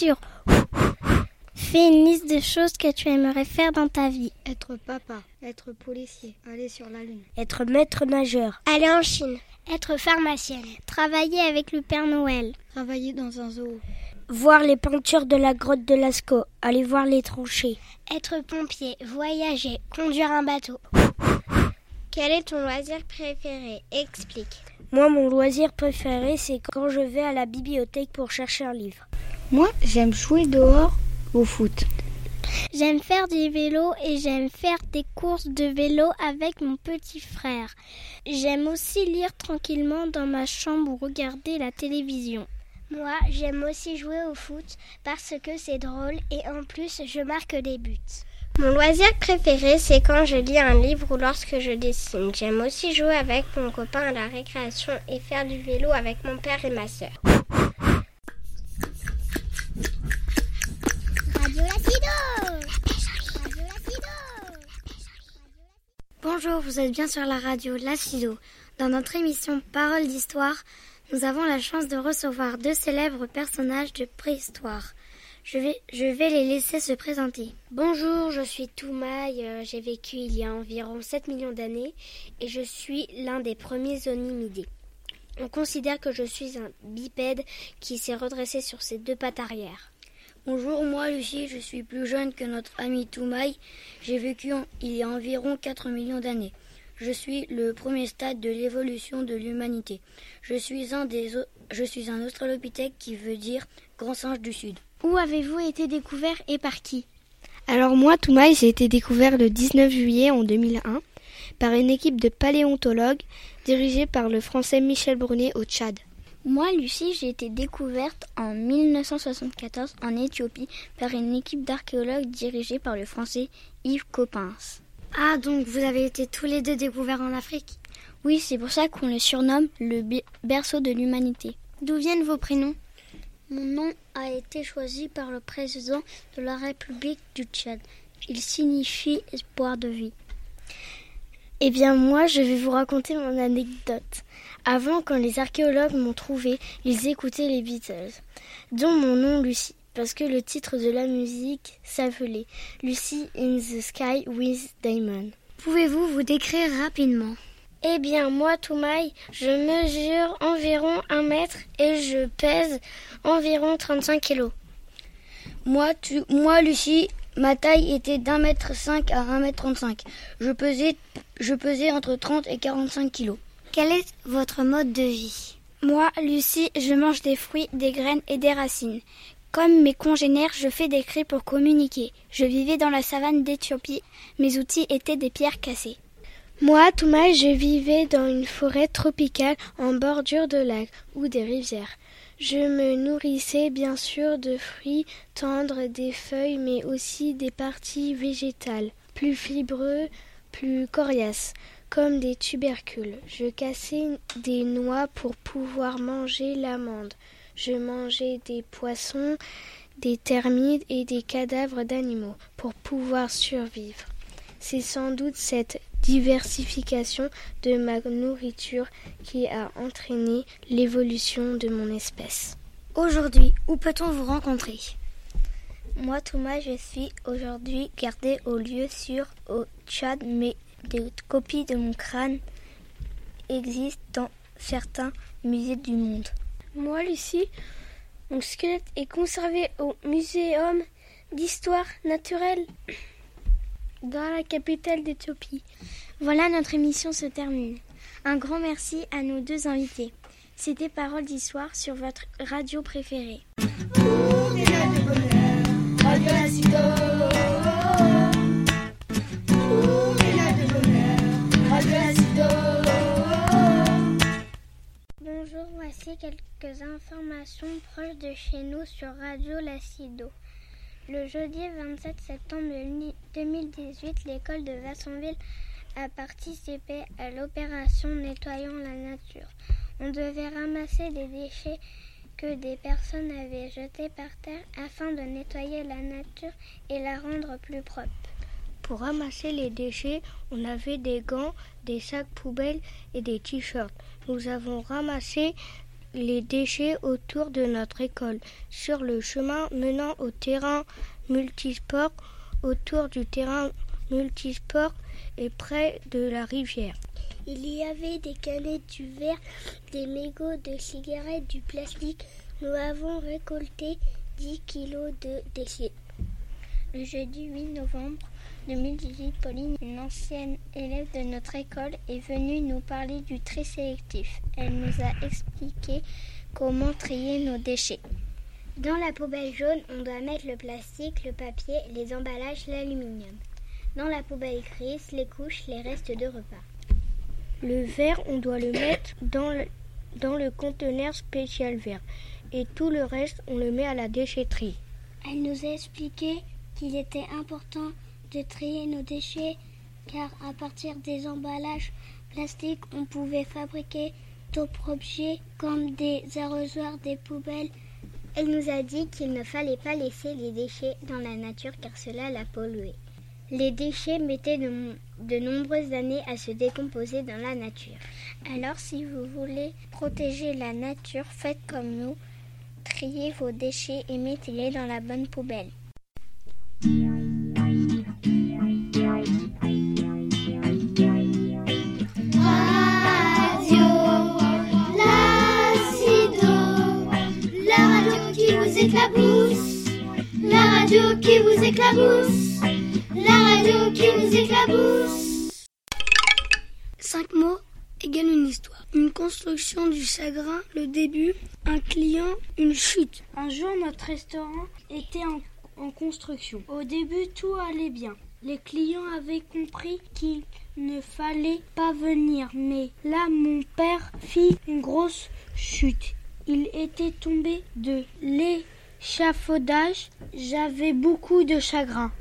Fais une liste de choses que tu aimerais faire dans ta vie. Être papa, être policier, aller sur la lune. Être maître nageur. Aller en Chine. Être pharmacienne. Travailler avec le Père Noël. Travailler dans un zoo. Voir les peintures de la grotte de Lascaux. Aller voir les tranchées. Être pompier. Voyager. Conduire un bateau. Quel est ton loisir préféré? Explique. Moi, mon loisir préféré, c'est quand je vais à la bibliothèque pour chercher un livre. Moi, j'aime jouer dehors au foot. J'aime faire du vélo et j'aime faire des courses de vélo avec mon petit frère. J'aime aussi lire tranquillement dans ma chambre ou regarder la télévision. Moi, j'aime aussi jouer au foot parce que c'est drôle et en plus, je marque des buts. Mon loisir préféré, c'est quand je lis un livre ou lorsque je dessine. J'aime aussi jouer avec mon copain à la récréation et faire du vélo avec mon père et ma sœur. Bonjour, vous êtes bien sur la radio Lacido. Dans notre émission Parole d'Histoire, nous avons la chance de recevoir deux célèbres personnages de préhistoire. Je vais, je vais les laisser se présenter. Bonjour, je suis Toumaï, euh, j'ai vécu il y a environ 7 millions d'années et je suis l'un des premiers onimidés. On considère que je suis un bipède qui s'est redressé sur ses deux pattes arrière. Bonjour, moi Lucie, je suis plus jeune que notre ami Toumaï. J'ai vécu il y a environ 4 millions d'années. Je suis le premier stade de l'évolution de l'humanité. Je suis un des je suis un australopithèque qui veut dire grand singe du sud. Où avez-vous été découvert et par qui? Alors moi, Toumaï, j'ai été découvert le 19 juillet en 2001 par une équipe de paléontologues dirigée par le français Michel Brunet au Tchad. Moi, Lucie, j'ai été découverte en 1974 en Éthiopie par une équipe d'archéologues dirigée par le français Yves Coppens. Ah, donc vous avez été tous les deux découverts en Afrique? Oui, c'est pour ça qu'on le surnomme le berceau de l'humanité. D'où viennent vos prénoms? Mon nom a été choisi par le président de la République du Tchad. Il signifie espoir de vie. Eh bien moi, je vais vous raconter mon anecdote. Avant, quand les archéologues m'ont trouvé, ils écoutaient les Beatles, dont mon nom Lucie, parce que le titre de la musique s'appelait Lucy in the Sky with Diamond. Pouvez-vous vous décrire rapidement? Eh bien, moi, Toumaï, je mesure environ un mètre et je pèse environ 35 kilos. Moi, tu, moi, Lucie, ma taille était d'un mètre cinq à un mètre trente-cinq. Je pesais, je pesais entre 30 et 45 kilos. Quel est votre mode de vie? Moi, Lucie, je mange des fruits, des graines et des racines. Comme mes congénères, je fais des cris pour communiquer. Je vivais dans la savane d'Éthiopie. Mes outils étaient des pierres cassées. Moi, Toumaï, je vivais dans une forêt tropicale en bordure de lacs ou des rivières. Je me nourrissais bien sûr de fruits tendres, des feuilles, mais aussi des parties végétales, plus fibreux, plus coriaces, comme des tubercules. Je cassais des noix pour pouvoir manger l'amande. Je mangeais des poissons, des termites et des cadavres d'animaux pour pouvoir survivre. C'est sans doute cette diversification de ma nourriture qui a entraîné l'évolution de mon espèce. Aujourd'hui, où peut-on vous rencontrer? Moi, Thomas, je suis aujourd'hui gardé au lieu sûr au Tchad, mais des copies de mon crâne existent dans certains musées du monde. Moi, Lucie, mon squelette est conservé au Muséum d'histoire naturelle dans la capitale d'Éthiopie. Voilà, notre émission se termine. Un grand merci à nos deux invités. C'était Parole d'Histoire sur votre radio préférée. Bonjour, voici quelques informations proches de chez nous sur Radio Lacido. Le jeudi 27 septembre 2018, l'école de Vassonville a participé à l'opération Nettoyons la nature. On devait ramasser des déchets que des personnes avaient jetés par terre afin de nettoyer la nature et la rendre plus propre. Pour ramasser les déchets, on avait des gants, des sacs poubelles et des t-shirts. Nous avons ramassé les déchets autour de notre école, sur le chemin menant au terrain multisport, autour du terrain multisport et près de la rivière. Il y avait des canettes, du verre, des mégots de cigarettes, du plastique. Nous avons récolté 10 kilos de déchets. Le jeudi 8 novembre 2018, Pauline, une ancienne élève de notre école, est venue nous parler du tri sélectif. Elle nous a expliqué comment trier nos déchets. Dans la poubelle jaune, on doit mettre le plastique, le papier, les emballages, l'aluminium. Dans la poubelle grise, les couches, les restes de repas. Le verre, on doit le mettre dans le, dans le conteneur spécial vert. Et tout le reste, on le met à la déchetterie. Elle nous a expliqué qu'il était important de trier nos déchets car à partir des emballages plastiques, on pouvait fabriquer d'autres objets comme des arrosoirs, des poubelles. Elle nous a dit qu'il ne fallait pas laisser les déchets dans la nature car cela la polluait. Les déchets mettaient de, de, nombreuses années à se décomposer dans la nature. Alors si vous voulez protéger la nature, faites comme nous. Triez vos déchets et mettez-les dans la bonne poubelle. Éclabousse, la radio qui vous éclabousse, la radio qui vous éclabousse. Cinq mots égale une histoire. Une construction du chagrin, le début, un client, une chute. Un jour, notre restaurant était en en construction. Au début, tout allait bien. Les clients avaient compris qu'il ne fallait pas venir, mais là, mon père fit une grosse chute. Il était tombé de l'échafaudage. J'avais beaucoup de chagrin.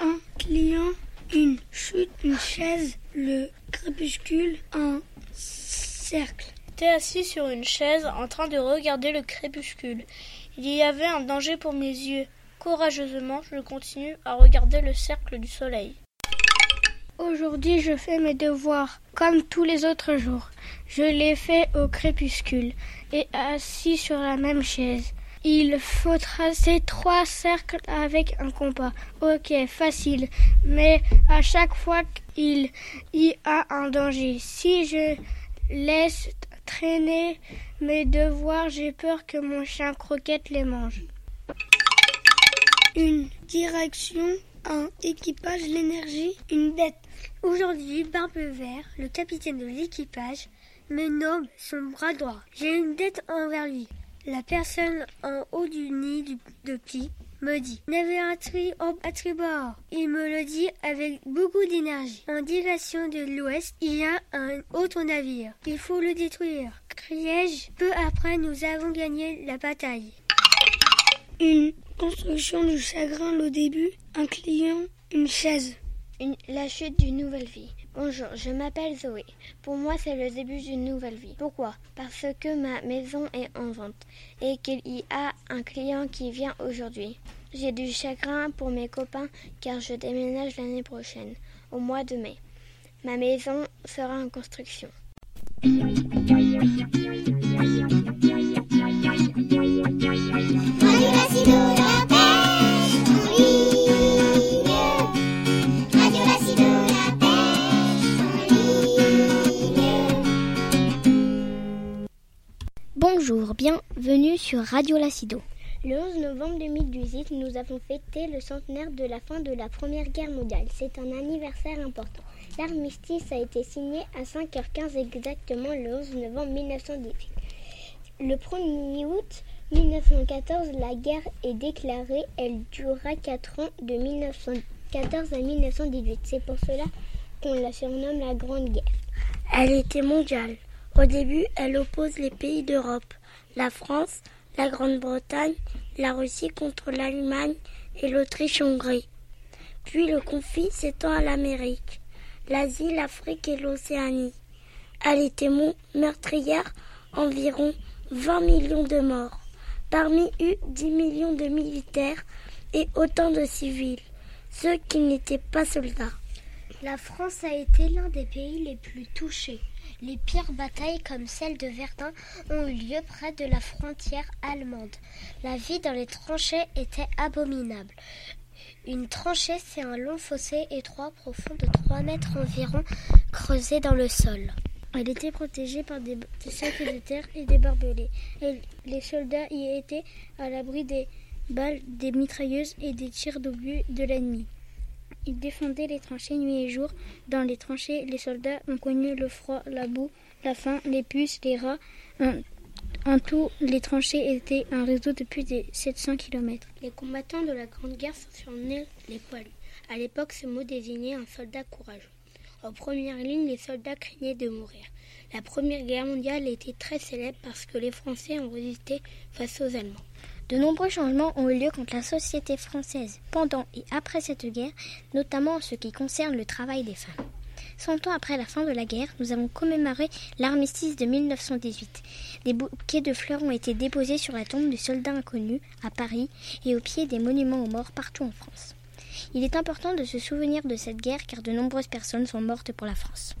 Un client, une chute, une chaise, le crépuscule, un cercle. J'étais assis sur une chaise en train de regarder le crépuscule. Il y avait un danger pour mes yeux. Courageusement, je continue à regarder le cercle du soleil. Aujourd'hui, je fais mes devoirs comme tous les autres jours. Je les fais au crépuscule et assis sur la même chaise. Il faut tracer trois cercles avec un compas. Ok, facile. Mais à chaque fois qu'il y a un danger, si je laisse traîner mes devoirs, j'ai peur que mon chien croquette les mange. Une direction, un équipage, l'énergie, une bête. Aujourd'hui, Barbe Vert, le capitaine de l'équipage, me nomme son bras droit. J'ai une dette envers lui. La personne en haut du nid de Pi me dit N'avez un tri à tribord. Il me le dit avec beaucoup d'énergie. En direction de l'ouest, il y a un autre navire. Il faut le détruire. Criai-je. Peu après, nous avons gagné la bataille. Une construction du chagrin, le début, un client, une chaise. Une, la chute d'une nouvelle vie. Bonjour, je m'appelle Zoé. Pour moi, c'est le début d'une nouvelle vie. Pourquoi? Parce que ma maison est en vente et qu'il y a un client qui vient aujourd'hui. J'ai du chagrin pour mes copains car je déménage l'année prochaine, au mois de mai. Ma maison sera en construction. Radio Lacido. Le 11 novembre 2018, nous avons fêté le centenaire de la fin de la Première Guerre mondiale. C'est un anniversaire important. L'armistice a été signé à 5h15 exactement le 11 novembre 1918. Le 1er août 1914, la guerre est déclarée. Elle durera 4 ans de 1914 à 1918. C'est pour cela qu'on la surnomme la Grande Guerre. Elle était mondiale. Au début, elle oppose les pays d'Europe, la France, la Grande-Bretagne, la Russie contre l'Allemagne et l'Autriche-Hongrie. Puis le conflit s'étend à l'Amérique, l'Asie, l'Afrique et l'Océanie. Elle était meurtrière, environ 20 millions de morts. Parmi eux, 10 millions de militaires et autant de civils, ceux qui n'étaient pas soldats. La France a été l'un des pays les plus touchés. Les pires batailles comme celle de Verdun ont eu lieu près de la frontière allemande. La vie dans les tranchées était abominable. Une tranchée, c'est un long fossé étroit profond de 3 mètres environ creusé dans le sol. Elle était protégée par des, sacs de terre et des barbelés. les soldats y étaient à l'abri des balles, des mitrailleuses et des tirs d'obus de l'ennemi. Ils défendaient les tranchées nuit et jour. Dans les tranchées, les soldats ont connu le froid, la boue, la faim, les puces, les rats. En, tout, les tranchées étaient un réseau de plus de 700 km. Les combattants de la Grande Guerre sont surnommés les poilus. À l'époque, ce mot désignait un soldat courageux. En première ligne, les soldats craignaient de mourir. La Première Guerre mondiale était très célèbre parce que les Français ont résisté face aux Allemands. De nombreux changements ont eu lieu contre la société française pendant et après cette guerre, notamment en ce qui concerne le travail des femmes. Cent ans après la fin de la guerre, nous avons commémoré l'armistice de 1918. Des bouquets de fleurs ont été déposés sur la tombe du soldat inconnu à Paris et au pied des monuments aux morts partout en France. Il est important de se souvenir de cette guerre car de nombreuses personnes sont mortes pour la France.